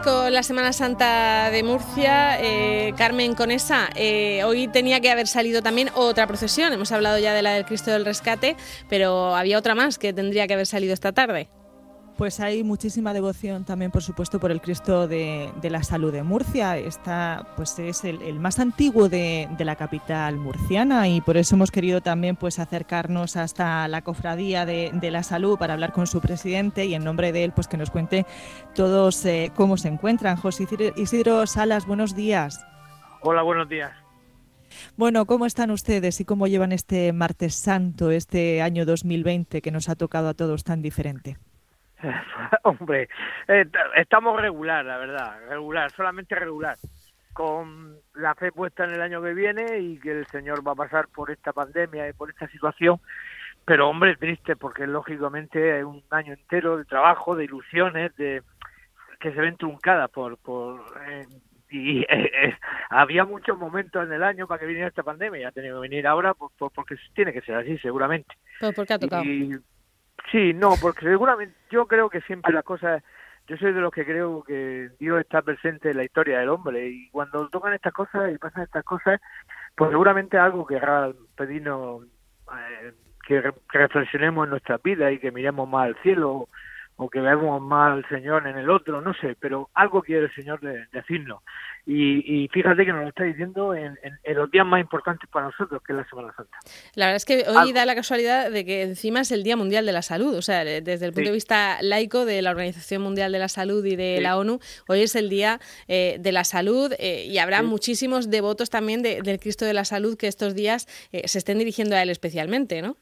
Con la Semana Santa de Murcia. Eh, Carmen Conesa, eh, hoy tenía que haber salido también otra procesión. Hemos hablado ya de la del Cristo del Rescate, pero había otra más que tendría que haber salido esta tarde. Pues hay muchísima devoción también, por supuesto, por el Cristo de, la Salud de Murcia. Está, pues es el, más antiguo de, la capital murciana y por eso hemos querido también pues acercarnos hasta la cofradía de, la Salud para hablar con su presidente y en nombre de él pues que nos cuente todos eh, cómo se encuentran. José Isidro Salas, buenos días. Hola, buenos días. Bueno, ¿cómo están ustedes y cómo llevan este martes santo, este año 2020 que nos ha tocado a todos tan diferente? Hombre, eh, estamos regular, la verdad, regular, solamente regular, con la fe puesta en el año que viene y que el Señor va a pasar por esta pandemia y por esta situación, pero hombre, triste porque lógicamente es un año entero de trabajo, de ilusiones, de que se ven truncadas por... por eh, y eh, había muchos momentos en el año para que viniera esta pandemia y ha tenido que venir ahora porque tiene que ser así seguramente. ¿Pero por qué ha tocado? Sí, no, porque seguramente yo creo que siempre las cosas, yo soy de los que creo que Dios está presente en la historia del hombre y cuando tocan estas cosas y pasan estas cosas, pues seguramente algo querrá pedirnos eh, que, reflexionemos en nuestra vida y que miremos más al cielo o que veamos más al Señor en el otro, no sé, pero algo quiere el Señor decirnos. Y, fíjate que nos lo está diciendo en, los días más importantes para nosotros, que es la Semana Santa. La verdad es que hoy da la casualidad de que encima es el Día Mundial de la Salud, o sea, desde el punto de vista laico de la Organización Mundial de la Salud y de la ONU, hoy es el Día eh, de la Salud eh, y habrá muchísimos devotos también del Cristo de la Salud que estos días eh, se estén dirigiendo a él especialmente, ¿no?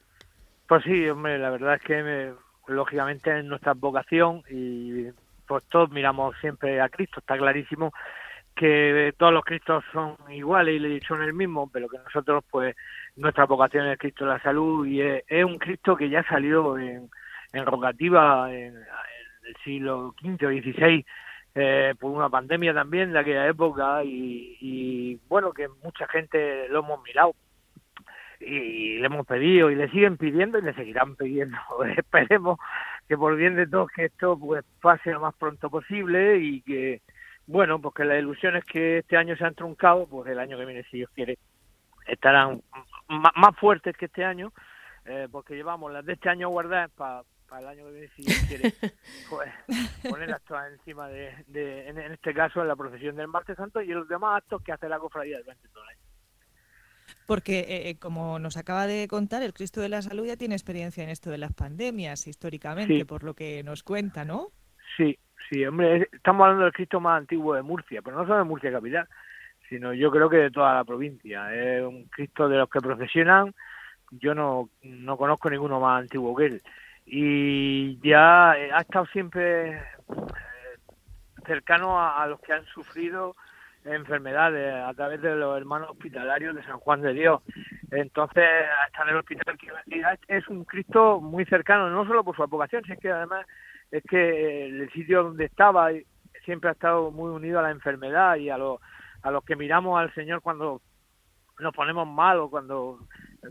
Pues sí, hombre, la verdad es que lógicamente es nuestra vocación y pues todos miramos siempre a Cristo, está clarísimo que todos los Cristos son iguales y son el mismo, pero que nosotros, pues, nuestra vocación es el Cristo de la salud y es, un Cristo que ya salió en, rogativa en, el siglo V o XVI eh, por una pandemia también de aquella época y, bueno, que mucha gente lo hemos mirado y le hemos pedido y le siguen pidiendo y le seguirán pidiendo. Esperemos que por bien de todos que esto pues pase lo más pronto posible y que bueno, porque las ilusiones que este año se han truncado, pues el año que viene, si Dios quiere, estarán más fuertes que este año, eh, porque llevamos las de este año guardadas para el año que viene, si Dios quiere, pues, ponerlas todas encima de, de en, este caso, en la procesión del Martes Santo y los demás actos que hace la cofradía durante todo el año. Porque, eh, eh, como nos acaba de contar, el Cristo de la Salud ya tiene experiencia en esto de las pandemias, históricamente, por lo que nos cuenta, ¿no? Sí, Sí, hombre, estamos hablando del Cristo más antiguo de Murcia, pero no solo de Murcia capital, sino yo creo que de toda la provincia. Es un Cristo de los que procesionan, yo no, no conozco ninguno más antiguo que él. Y ya ha estado siempre eh, cercano a, los que han sufrido enfermedades a través de los hermanos hospitalarios de San Juan de Dios. Entonces, estar en el hospital es un Cristo muy cercano, no solo por su vocación, sino que además es que el sitio donde estaba siempre ha estado muy unido a la enfermedad y a, lo, a los que miramos al Señor cuando nos ponemos mal o cuando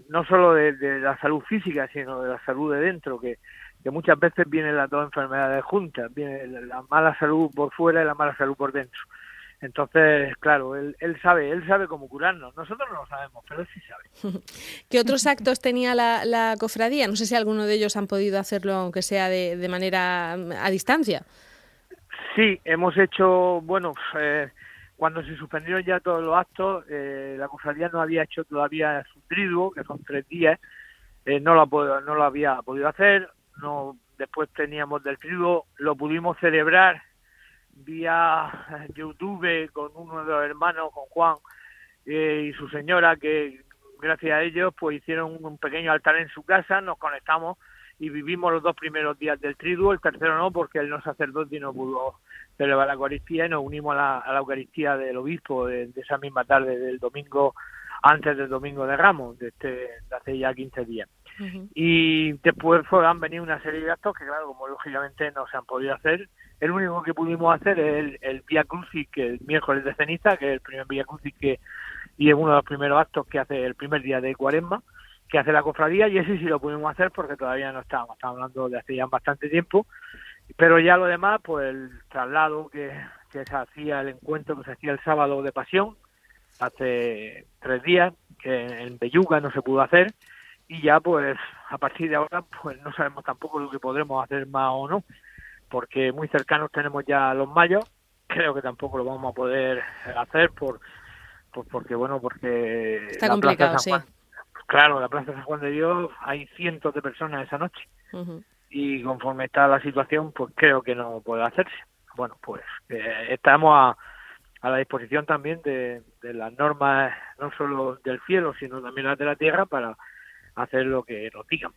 no solo de, la salud física sino de la salud de dentro que, que muchas veces vienen las dos enfermedades juntas viene la mala salud por fuera y la mala salud por dentro entonces, claro, él, él sabe, él sabe cómo curarnos. Nosotros no lo sabemos, pero él sí sabe. ¿Qué otros actos tenía la, la cofradía? No sé si alguno de ellos han podido hacerlo, aunque sea de, de manera mm, a distancia. Sí, hemos hecho, bueno, eh, cuando se suspendieron ya todos los actos, eh, la cofradía no había hecho todavía su triduo, que son tres días, eh, no, lo, no lo había podido hacer. No, después teníamos del triduo, lo pudimos celebrar vía YouTube con uno de los hermanos, con Juan eh, y su señora, que gracias a ellos pues hicieron un pequeño altar en su casa, nos conectamos y vivimos los dos primeros días del triduo, el tercero no, porque él no sacerdote y no pudo celebrar la Eucaristía y nos unimos a la, Eucaristía del obispo de, esa misma tarde del domingo, antes del domingo de Ramos, de, este, de hace ya 15 días. Y después han venido una serie de actos que, claro, como lógicamente no se han podido hacer, el único que pudimos hacer es el, el Via Crucis, que el miércoles de ceniza, que es el primer Via Crucis que, y es uno de los primeros actos que hace el primer día de cuaresma, que hace la cofradía, y ese sí lo pudimos hacer porque todavía no estábamos, estábamos hablando de hace ya bastante tiempo, pero ya lo demás, pues el traslado que, que se hacía el encuentro que se hacía el sábado de pasión, hace tres días, que en Belluga no se pudo hacer, y ya pues a partir de ahora pues no sabemos tampoco lo que podremos hacer más o no, porque muy cercanos tenemos ya los mayos, creo que tampoco lo vamos a poder hacer por, porque bueno, porque está complicado, sí. Claro, la Plaza San Juan de Dios hay cientos de personas esa noche. Y conforme está la situación, pues creo que no puede hacerse. Bueno, pues eh, estamos a, a la disposición también de, las normas, no solo del cielo, sino también las de la tierra, para hacer lo que nos digan.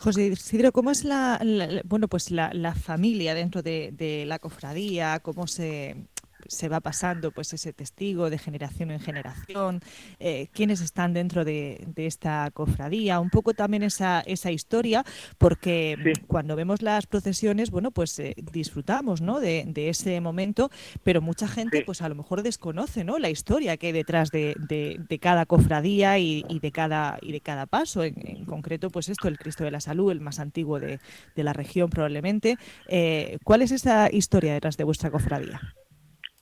José Isidro, ¿cómo es la, bueno pues la, familia dentro de, de la cofradía? ¿Cómo se se va pasando pues ese testigo de generación en generación, eh, quiénes están dentro de, esta cofradía, un poco también esa, esa historia, porque cuando vemos las procesiones, bueno, pues eh, disfrutamos ¿no? de, ese momento, pero mucha gente pues a lo mejor desconoce ¿no? la historia que hay detrás de, cada cofradía y, de cada, y de cada paso, en, concreto pues esto, el Cristo de la Salud, el más antiguo de, la región probablemente. Eh, ¿Cuál es esa historia detrás de vuestra cofradía?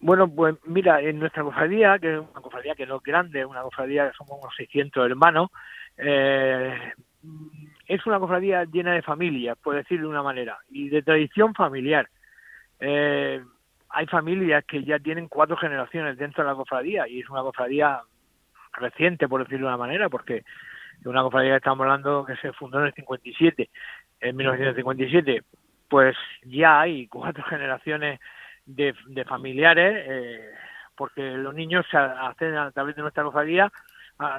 Bueno, pues mira, en nuestra cofradía, que es una cofradía que no es grande, una cofradía que somos unos 600 hermanos, eh, es una cofradía llena de familias, por decirlo de una manera, y de tradición familiar. Eh, hay familias que ya tienen cuatro generaciones dentro de la cofradía y es una cofradía reciente, por decirlo de una manera, porque es una cofradía que estamos hablando que se fundó en el 57, en 1957, pues ya hay cuatro generaciones de, familiares, eh, porque los niños se hacen a través de nuestra cofradía,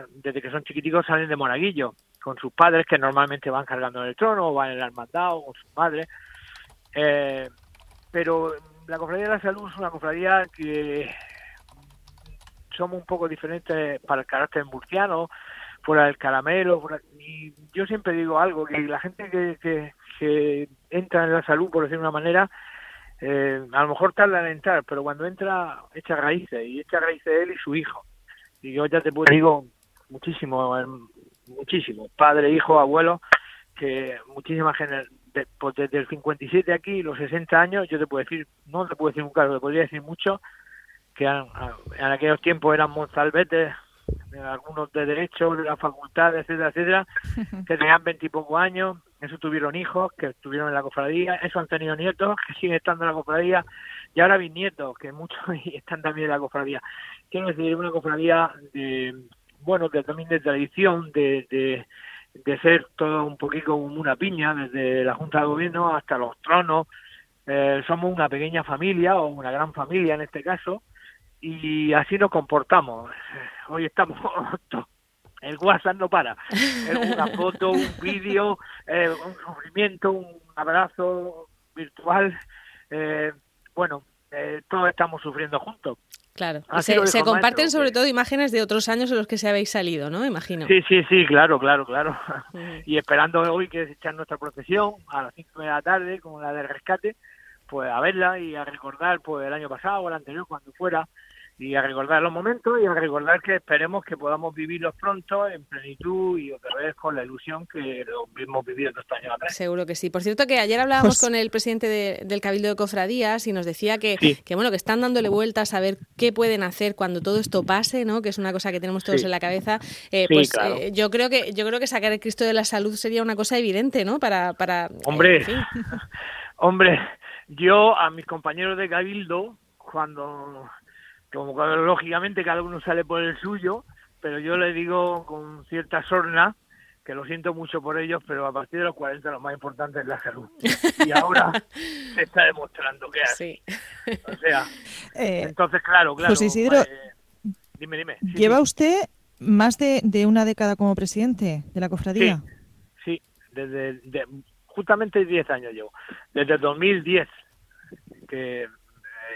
desde que son chiquiticos salen de monaguillo, con sus padres que normalmente van cargando en el trono o van en el hermandad o con sus madres. Eh, pero la cofradía de la salud es una cofradía que somos un poco diferentes para el carácter murciano, fuera del caramelo, y yo siempre digo algo, que la gente que, que, que entra en la salud, por decir de una manera, eh, a lo mejor tarda en entrar, pero cuando entra echa raíces y echa raíces él y su hijo. Y yo ya te puedo digo muchísimo, muchísimo, padre, hijo, abuelo, que muchísimas generaciones, pues desde el 57 aquí, los 60 años, yo te puedo decir, no te puedo decir un caso, te podría decir mucho, que en, aquellos tiempos eran monzalbetes, algunos de derecho, de la facultad, etcétera, etcétera, que tenían veintipocos años, eso tuvieron hijos que estuvieron en la cofradía, eso han tenido nietos que siguen estando en la cofradía y ahora bisnietos que muchos están también en la cofradía. Quiero decir, una cofradía de, bueno, que también de tradición, de, de, de ser todo un poquito como una piña, desde la Junta de Gobierno hasta los tronos. Eh, somos una pequeña familia o una gran familia en este caso y así nos comportamos. Hoy estamos WhatsApp no para. una foto, un vídeo, eh, un sufrimiento, un abrazo virtual. Eh, bueno, eh, todos estamos sufriendo juntos. Claro, se, comparten sobre todo imágenes de otros años en los que se habéis salido, ¿no? Imagino. Sí, sí, sí, claro, claro, claro. Y esperando hoy que se echar nuestra procesión a las 5 de la tarde, como la de rescate, pues a verla y a recordar pues el año pasado o el anterior, cuando fuera, y a recordar los momentos y a recordar que esperemos que podamos vivirlos pronto en plenitud y otra vez con la ilusión que lo hemos vivido estos años atrás. Seguro que sí. Por cierto que ayer hablábamos con el presidente del Cabildo de Cofradías y nos decía que, que, bueno que están dándole vueltas a ver qué pueden hacer cuando todo esto pase, ¿no? Que es una cosa que tenemos todos en la cabeza. Eh, pues eh, yo creo que yo creo que sacar el Cristo de la Salud sería una cosa evidente, ¿no? Para para eh, hombre hombre yo a mis compañeros de Cabildo cuando como lógicamente cada uno sale por el suyo, pero yo le digo con cierta sorna que lo siento mucho por ellos, pero a partir de los 40 lo más importante es la salud. Y ahora se está demostrando que así. O sea, eh, entonces, claro, claro. José Isidro, eh, dime, dime. ¿Lleva usted más de, de, una década como presidente de la cofradía? Sí, desde justamente 10 años llevo. Desde el 2010, que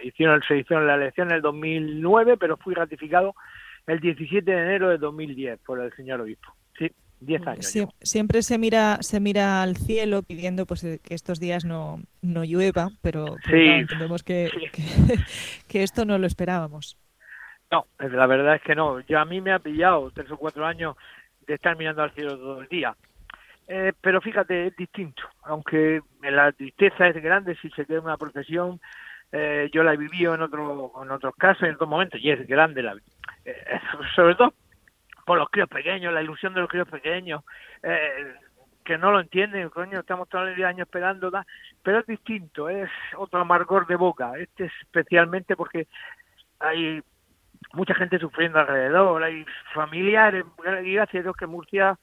hicieron, se hicieron la elección en el 2009, pero fui ratificado el 17 de enero de 2010 por el señor obispo. Sí, 10 años. siempre se mira se mira al cielo pidiendo pues eh, que estos días no, no llueva, pero, entendemos que, que, esto no lo esperábamos. No, la verdad es que no. Yo a mí me ha pillado tres o cuatro años de estar mirando al cielo todo el día. Eh, pero fíjate, es distinto. Aunque la tristeza es grande si se queda una procesión, eh, yo la he vivido en, otro, en otros casos, en otros momentos, y es grande, la, eh, sobre todo por los críos pequeños, la ilusión de los críos pequeños, eh, que no lo entienden, coño, estamos todos los años esperando, pero es distinto, es otro amargor de boca, este especialmente porque hay mucha gente sufriendo alrededor, hay familiares, y gracias a Dios que Murcia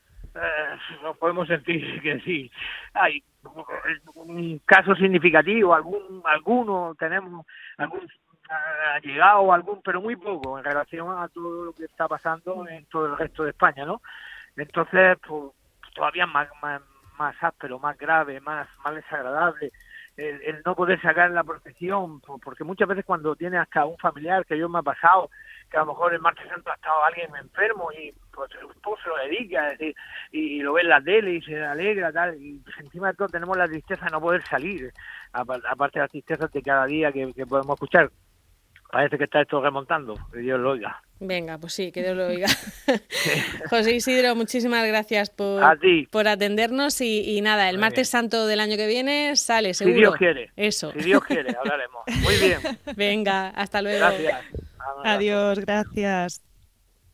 nos podemos sentir que sí, hay un caso significativo, algún alguno tenemos algún ha llegado algún, pero muy poco en relación a todo lo que está pasando en todo el resto de España, ¿no? Entonces, pues, todavía más, más, más áspero, más grave, más, más desagradable, el, no poder sacar la protección, porque muchas veces cuando tienes hasta un familiar que yo me ha pasado, que a lo mejor el martes santo ha estado alguien enfermo y pues todo se lo dedica, y, lo ve en la tele y se alegra, tal, y pues, encima de todo tenemos la tristeza de no poder salir, aparte de las tristezas de cada día que podemos escuchar parece que está esto remontando, que Dios lo oiga. Venga, pues sí, que Dios lo oiga. José Isidro, muchísimas gracias por, por atendernos y, nada, el martes santo del año que viene sale, seguro. Si Dios quiere. Eso. Si Dios quiere, hablaremos. Muy bien. Venga, hasta luego. Gracias. Adiós, gracias.